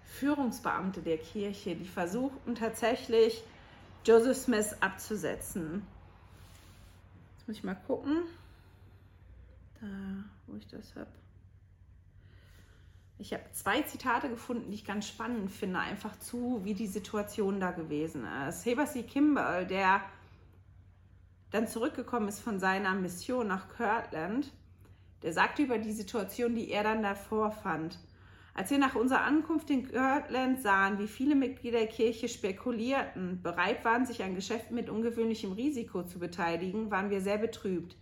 Führungsbeamte der Kirche, die versuchten tatsächlich Joseph Smith abzusetzen. Jetzt muss ich mal gucken, da wo ich das habe. Ich habe zwei Zitate gefunden, die ich ganz spannend finde, einfach zu, wie die Situation da gewesen ist. Heber C. Kimball, der dann zurückgekommen ist von seiner Mission nach Kirtland, der sagte über die Situation, die er dann davor fand. Als wir nach unserer Ankunft in Kirtland sahen, wie viele Mitglieder der Kirche spekulierten, bereit waren, sich an Geschäften mit ungewöhnlichem Risiko zu beteiligen, waren wir sehr betrübt.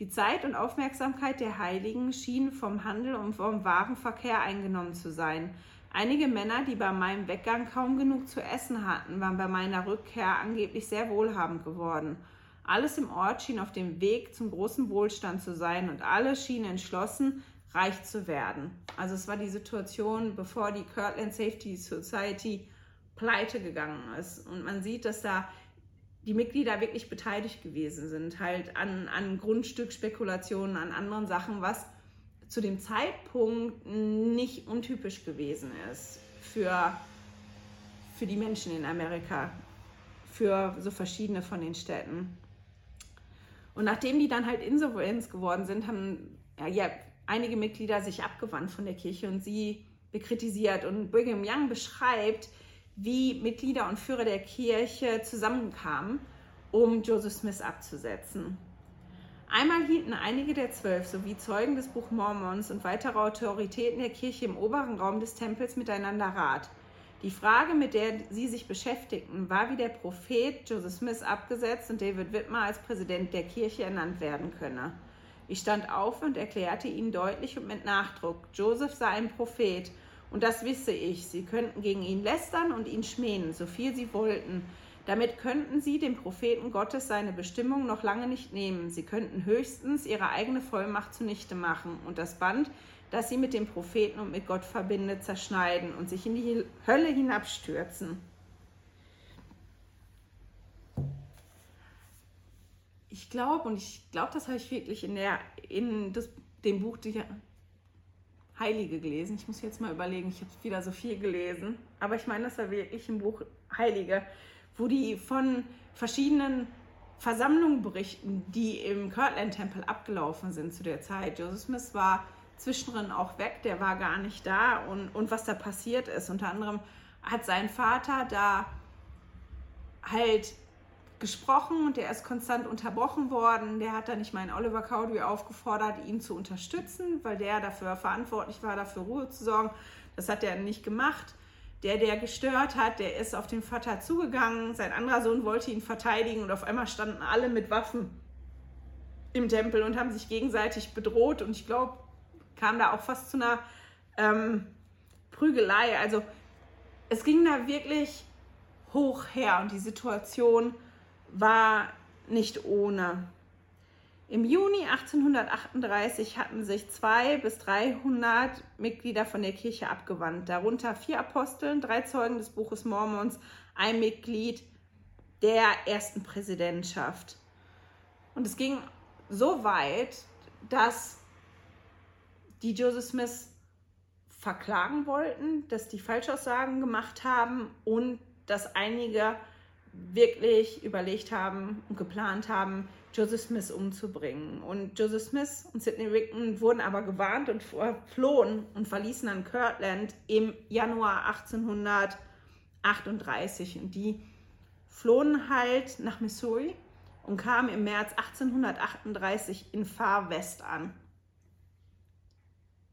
Die Zeit und Aufmerksamkeit der Heiligen schienen vom Handel und vom Warenverkehr eingenommen zu sein. Einige Männer, die bei meinem Weggang kaum genug zu essen hatten, waren bei meiner Rückkehr angeblich sehr wohlhabend geworden. Alles im Ort schien auf dem Weg zum großen Wohlstand zu sein und alle schienen entschlossen, reich zu werden. Also es war die Situation, bevor die Kirtland Safety Society pleite gegangen ist. Und man sieht, dass da die Mitglieder wirklich beteiligt gewesen sind, halt an, an Grundstückspekulationen, an anderen Sachen, was zu dem Zeitpunkt nicht untypisch gewesen ist für, für die Menschen in Amerika, für so verschiedene von den Städten. Und nachdem die dann halt Insolvenz geworden sind, haben ja, einige Mitglieder sich abgewandt von der Kirche und sie bekritisiert. Und Brigham Young beschreibt, wie Mitglieder und Führer der Kirche zusammenkamen, um Joseph Smith abzusetzen. Einmal hielten einige der Zwölf sowie Zeugen des Buch Mormons und weitere Autoritäten der Kirche im oberen Raum des Tempels miteinander Rat. Die Frage, mit der sie sich beschäftigten, war, wie der Prophet Joseph Smith abgesetzt und David Whitmer als Präsident der Kirche ernannt werden könne. Ich stand auf und erklärte ihnen deutlich und mit Nachdruck, Joseph sei ein Prophet und das wisse ich. Sie könnten gegen ihn lästern und ihn schmähen, so viel sie wollten. Damit könnten sie dem Propheten Gottes seine Bestimmung noch lange nicht nehmen. Sie könnten höchstens ihre eigene Vollmacht zunichte machen und das Band, das sie mit dem Propheten und mit Gott verbindet, zerschneiden und sich in die Hölle hinabstürzen. Ich glaube, und ich glaube, das habe ich wirklich in, der, in das, dem Buch Heilige gelesen. Ich muss jetzt mal überlegen, ich habe wieder so viel gelesen. Aber ich meine, das war wirklich ein Buch Heilige wo die von verschiedenen Versammlungen berichten, die im Kirtland-Tempel abgelaufen sind zu der Zeit. Joseph Smith war zwischendrin auch weg, der war gar nicht da und, und was da passiert ist. Unter anderem hat sein Vater da halt gesprochen und der ist konstant unterbrochen worden. Der hat dann nicht meinen Oliver Cowdery aufgefordert, ihn zu unterstützen, weil der dafür verantwortlich war, dafür Ruhe zu sorgen. Das hat er nicht gemacht. Der, der gestört hat, der ist auf den Vater zugegangen. Sein anderer Sohn wollte ihn verteidigen und auf einmal standen alle mit Waffen im Tempel und haben sich gegenseitig bedroht. Und ich glaube, kam da auch fast zu einer ähm, Prügelei. Also es ging da wirklich hoch her und die Situation war nicht ohne. Im Juni 1838 hatten sich zwei bis 300 Mitglieder von der Kirche abgewandt, darunter vier Aposteln, drei Zeugen des Buches Mormons, ein Mitglied der ersten Präsidentschaft. Und es ging so weit, dass die Joseph Smith verklagen wollten, dass die Falschaussagen gemacht haben und dass einige wirklich überlegt haben und geplant haben, Joseph Smith umzubringen. Und Joseph Smith und Sidney Wickton wurden aber gewarnt und flohen und verließen dann Kirtland im Januar 1838. Und die flohen halt nach Missouri und kamen im März 1838 in Far West an.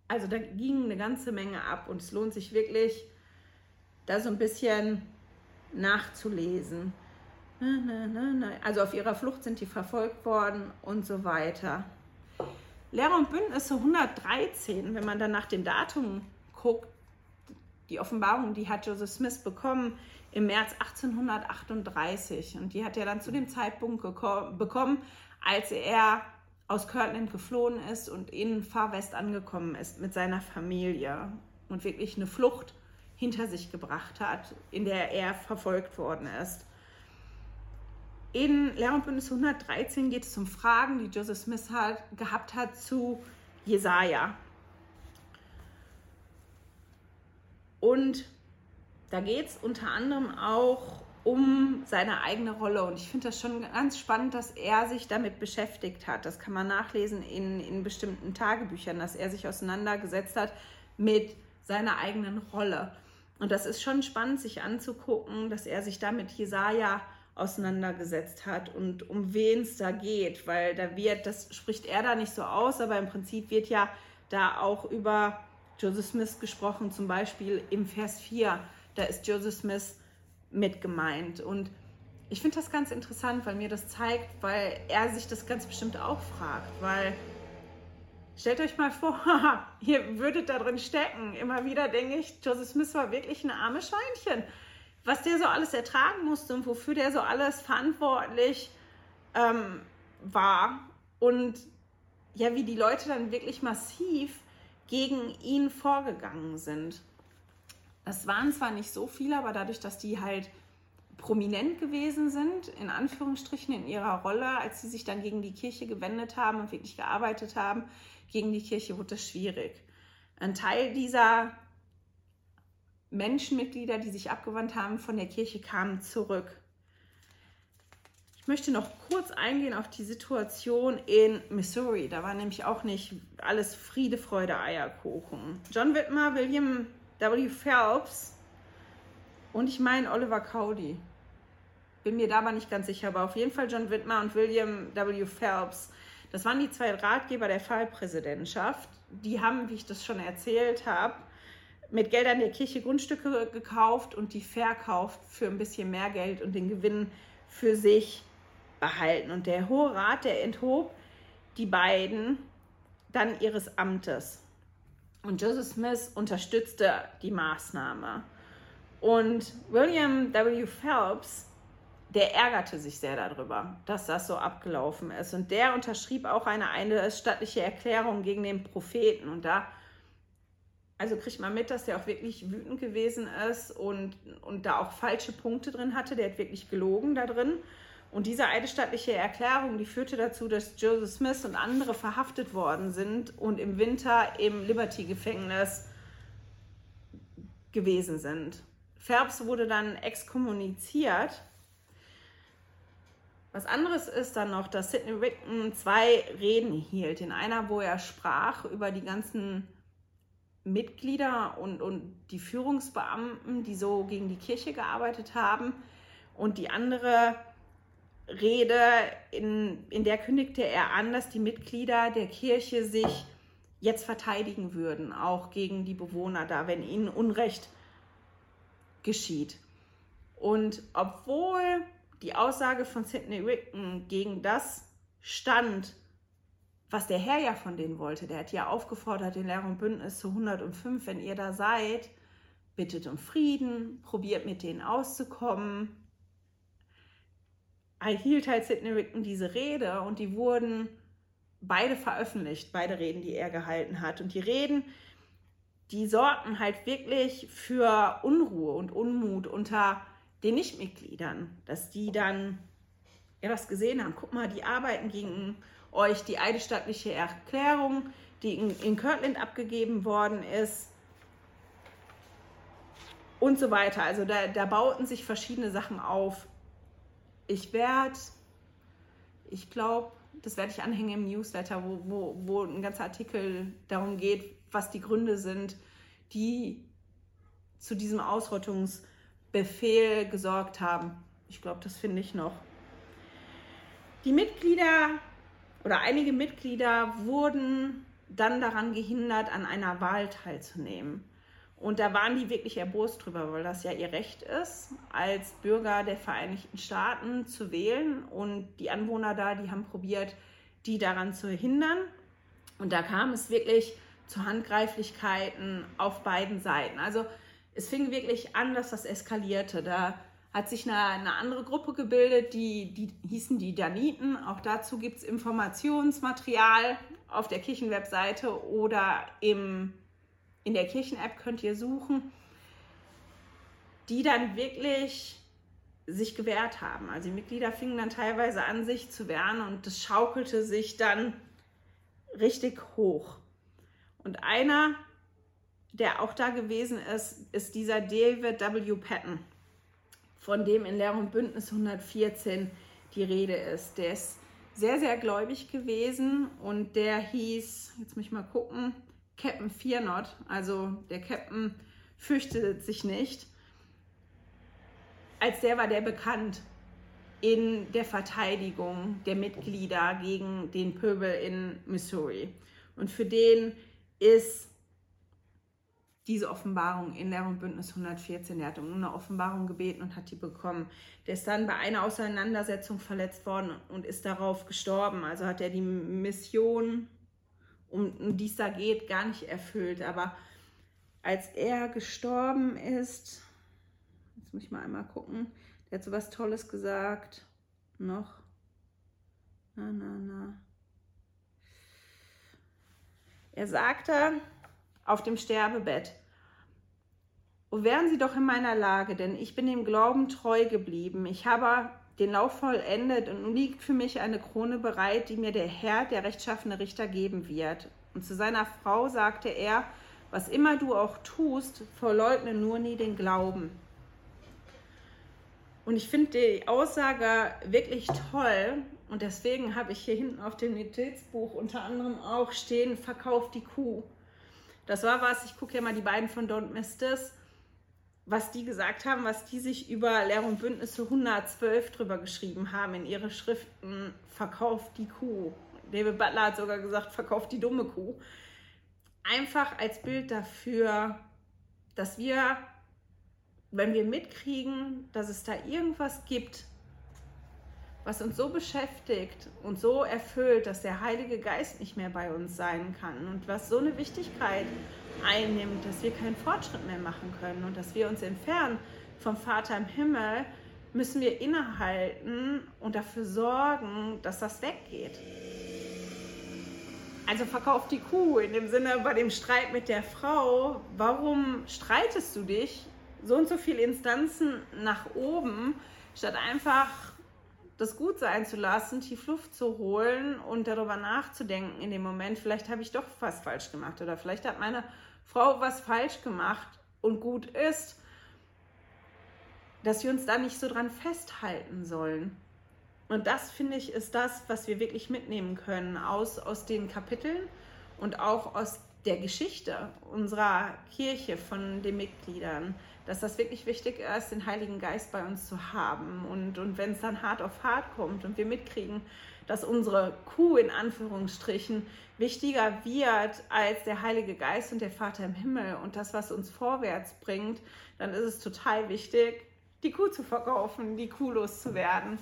Also da ging eine ganze Menge ab und es lohnt sich wirklich, da so ein bisschen nachzulesen. Also auf ihrer Flucht sind die verfolgt worden und so weiter. Lehrer und Bündnisse 113, wenn man dann nach dem Datum guckt, die Offenbarung, die hat Joseph Smith bekommen im März 1838. Und die hat er dann zu dem Zeitpunkt bekommen, als er aus Kirtland geflohen ist und in Far West angekommen ist mit seiner Familie und wirklich eine Flucht hinter sich gebracht hat, in der er verfolgt worden ist. In Lehr und Bündnis 113 geht es um Fragen, die Joseph Smith halt gehabt hat zu Jesaja. Und da geht es unter anderem auch um seine eigene Rolle. Und ich finde das schon ganz spannend, dass er sich damit beschäftigt hat. Das kann man nachlesen in, in bestimmten Tagebüchern, dass er sich auseinandergesetzt hat mit seiner eigenen Rolle. Und das ist schon spannend, sich anzugucken, dass er sich damit Jesaja auseinandergesetzt hat und um wen es da geht, weil da wird, das spricht er da nicht so aus, aber im Prinzip wird ja da auch über Joseph Smith gesprochen, zum Beispiel im Vers 4, da ist Joseph Smith mit gemeint. Und ich finde das ganz interessant, weil mir das zeigt, weil er sich das ganz bestimmt auch fragt, weil stellt euch mal vor, ihr würdet da drin stecken. Immer wieder denke ich, Joseph Smith war wirklich ein armes Schweinchen was der so alles ertragen musste und wofür der so alles verantwortlich ähm, war und ja, wie die Leute dann wirklich massiv gegen ihn vorgegangen sind. Das waren zwar nicht so viele, aber dadurch, dass die halt prominent gewesen sind, in Anführungsstrichen in ihrer Rolle, als sie sich dann gegen die Kirche gewendet haben und wirklich gearbeitet haben, gegen die Kirche wurde es schwierig. Ein Teil dieser Menschenmitglieder, die sich abgewandt haben von der Kirche, kamen zurück. Ich möchte noch kurz eingehen auf die Situation in Missouri. Da war nämlich auch nicht alles Friede, Freude, Eierkuchen. John Whitmer, William W. Phelps und ich meine Oliver Cowdy. Bin mir da aber nicht ganz sicher, aber auf jeden Fall John Whitmer und William W. Phelps. Das waren die zwei Ratgeber der Fallpräsidentschaft. Die haben, wie ich das schon erzählt habe, mit Geldern der Kirche Grundstücke gekauft und die verkauft für ein bisschen mehr Geld und den Gewinn für sich behalten. Und der Hohe Rat, der enthob die beiden dann ihres Amtes. Und Joseph Smith unterstützte die Maßnahme. Und William W. Phelps, der ärgerte sich sehr darüber, dass das so abgelaufen ist. Und der unterschrieb auch eine eidesstattliche Erklärung gegen den Propheten. Und da, also kriegt man mit, dass der auch wirklich wütend gewesen ist und, und da auch falsche Punkte drin hatte. Der hat wirklich gelogen da drin. Und diese eidesstattliche Erklärung, die führte dazu, dass Joseph Smith und andere verhaftet worden sind und im Winter im Liberty-Gefängnis gewesen sind. Phelps wurde dann exkommuniziert. Was anderes ist dann noch, dass Sidney Rigdon zwei Reden hielt. In einer, wo er sprach über die ganzen Mitglieder und, und die Führungsbeamten, die so gegen die Kirche gearbeitet haben. Und die andere Rede, in, in der kündigte er an, dass die Mitglieder der Kirche sich jetzt verteidigen würden, auch gegen die Bewohner da, wenn ihnen Unrecht geschieht. Und obwohl die Aussage von Sidney Rigdon gegen das stand, was der Herr ja von denen wollte, der hat ja aufgefordert, den Lehr- und Bündnis zu 105, wenn ihr da seid, bittet um Frieden, probiert mit denen auszukommen, erhielt halt Sidney Rigdon diese Rede und die wurden beide veröffentlicht, beide Reden, die er gehalten hat. Und die Reden, die sorgten halt wirklich für Unruhe und Unmut unter den Nichtmitgliedern, dass die dann ja gesehen haben. Guck mal, die arbeiten gegen euch die eidesstattliche Erklärung, die in, in Kirtland abgegeben worden ist und so weiter. Also da, da bauten sich verschiedene Sachen auf ich werde, ich glaube, das werde ich anhängen im Newsletter, wo, wo, wo ein ganzer Artikel darum geht, was die Gründe sind, die zu diesem Ausrottungsbefehl gesorgt haben. Ich glaube, das finde ich noch. Die Mitglieder oder einige Mitglieder wurden dann daran gehindert, an einer Wahl teilzunehmen. Und da waren die wirklich erbost drüber, weil das ja ihr Recht ist, als Bürger der Vereinigten Staaten zu wählen. Und die Anwohner da, die haben probiert, die daran zu hindern. Und da kam es wirklich zu Handgreiflichkeiten auf beiden Seiten. Also es fing wirklich an, dass das eskalierte. Da hat sich eine, eine andere Gruppe gebildet, die, die hießen die Daniten. Auch dazu gibt es Informationsmaterial auf der Kirchenwebseite oder im in der Kirchen-App könnt ihr suchen, die dann wirklich sich gewehrt haben. Also die Mitglieder fingen dann teilweise an, sich zu wehren und das schaukelte sich dann richtig hoch. Und einer, der auch da gewesen ist, ist dieser David W. Patton, von dem in Lehr und Bündnis 114 die Rede ist. Der ist sehr, sehr gläubig gewesen und der hieß, jetzt muss ich mal gucken, Captain Fear Not, also der Captain fürchtet sich nicht. Als der war der bekannt in der Verteidigung der Mitglieder gegen den Pöbel in Missouri. Und für den ist diese Offenbarung in der Bündnis 114, der hat um eine Offenbarung gebeten und hat die bekommen. Der ist dann bei einer Auseinandersetzung verletzt worden und ist darauf gestorben. Also hat er die Mission um, um die es da geht, gar nicht erfüllt. Aber als er gestorben ist, jetzt muss ich mal einmal gucken, der hat so was Tolles gesagt. Noch. Na, na, na. Er sagte auf dem Sterbebett, O wären Sie doch in meiner Lage, denn ich bin dem Glauben treu geblieben. Ich habe den Lauf vollendet und nun liegt für mich eine Krone bereit, die mir der Herr, der rechtschaffene Richter, geben wird. Und zu seiner Frau sagte er, was immer du auch tust, verleugne nur nie den Glauben. Und ich finde die Aussage wirklich toll. Und deswegen habe ich hier hinten auf dem Notizbuch unter anderem auch stehen, verkauf die Kuh. Das war was, ich gucke ja mal die beiden von Don't Miss This was die gesagt haben, was die sich über Lehr- und Bündnisse 112 drüber geschrieben haben in ihre Schriften, verkauft die Kuh. David Butler hat sogar gesagt, verkauft die dumme Kuh. Einfach als Bild dafür, dass wir, wenn wir mitkriegen, dass es da irgendwas gibt, was uns so beschäftigt und so erfüllt, dass der Heilige Geist nicht mehr bei uns sein kann und was so eine Wichtigkeit einnimmt, dass wir keinen Fortschritt mehr machen können und dass wir uns entfernen vom Vater im Himmel, müssen wir innehalten und dafür sorgen, dass das weggeht. Also verkauf die Kuh in dem Sinne bei dem Streit mit der Frau. Warum streitest du dich so und so viele Instanzen nach oben, statt einfach das gut sein zu lassen, tief Luft zu holen und darüber nachzudenken in dem Moment, vielleicht habe ich doch was falsch gemacht oder vielleicht hat meine Frau was falsch gemacht und gut ist, dass wir uns da nicht so dran festhalten sollen. Und das finde ich ist das, was wir wirklich mitnehmen können aus, aus den Kapiteln und auch aus der Geschichte unserer Kirche von den Mitgliedern dass das wirklich wichtig ist, den Heiligen Geist bei uns zu haben. Und, und wenn es dann hart auf hart kommt und wir mitkriegen, dass unsere Kuh in Anführungsstrichen wichtiger wird als der Heilige Geist und der Vater im Himmel und das, was uns vorwärts bringt, dann ist es total wichtig, die Kuh zu verkaufen, die Kuh loszuwerden.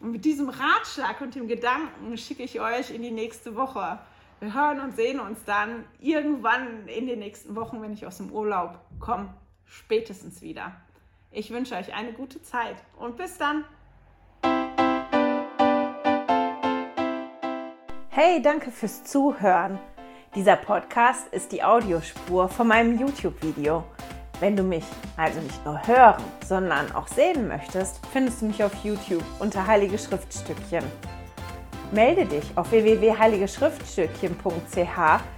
Und mit diesem Ratschlag und dem Gedanken schicke ich euch in die nächste Woche. Wir hören und sehen uns dann irgendwann in den nächsten Wochen, wenn ich aus dem Urlaub komme spätestens wieder. Ich wünsche euch eine gute Zeit und bis dann. Hey, danke fürs Zuhören. Dieser Podcast ist die Audiospur von meinem YouTube-Video. Wenn du mich also nicht nur hören, sondern auch sehen möchtest, findest du mich auf YouTube unter Heilige Schriftstückchen. Melde dich auf www.heiligeschriftstückchen.ch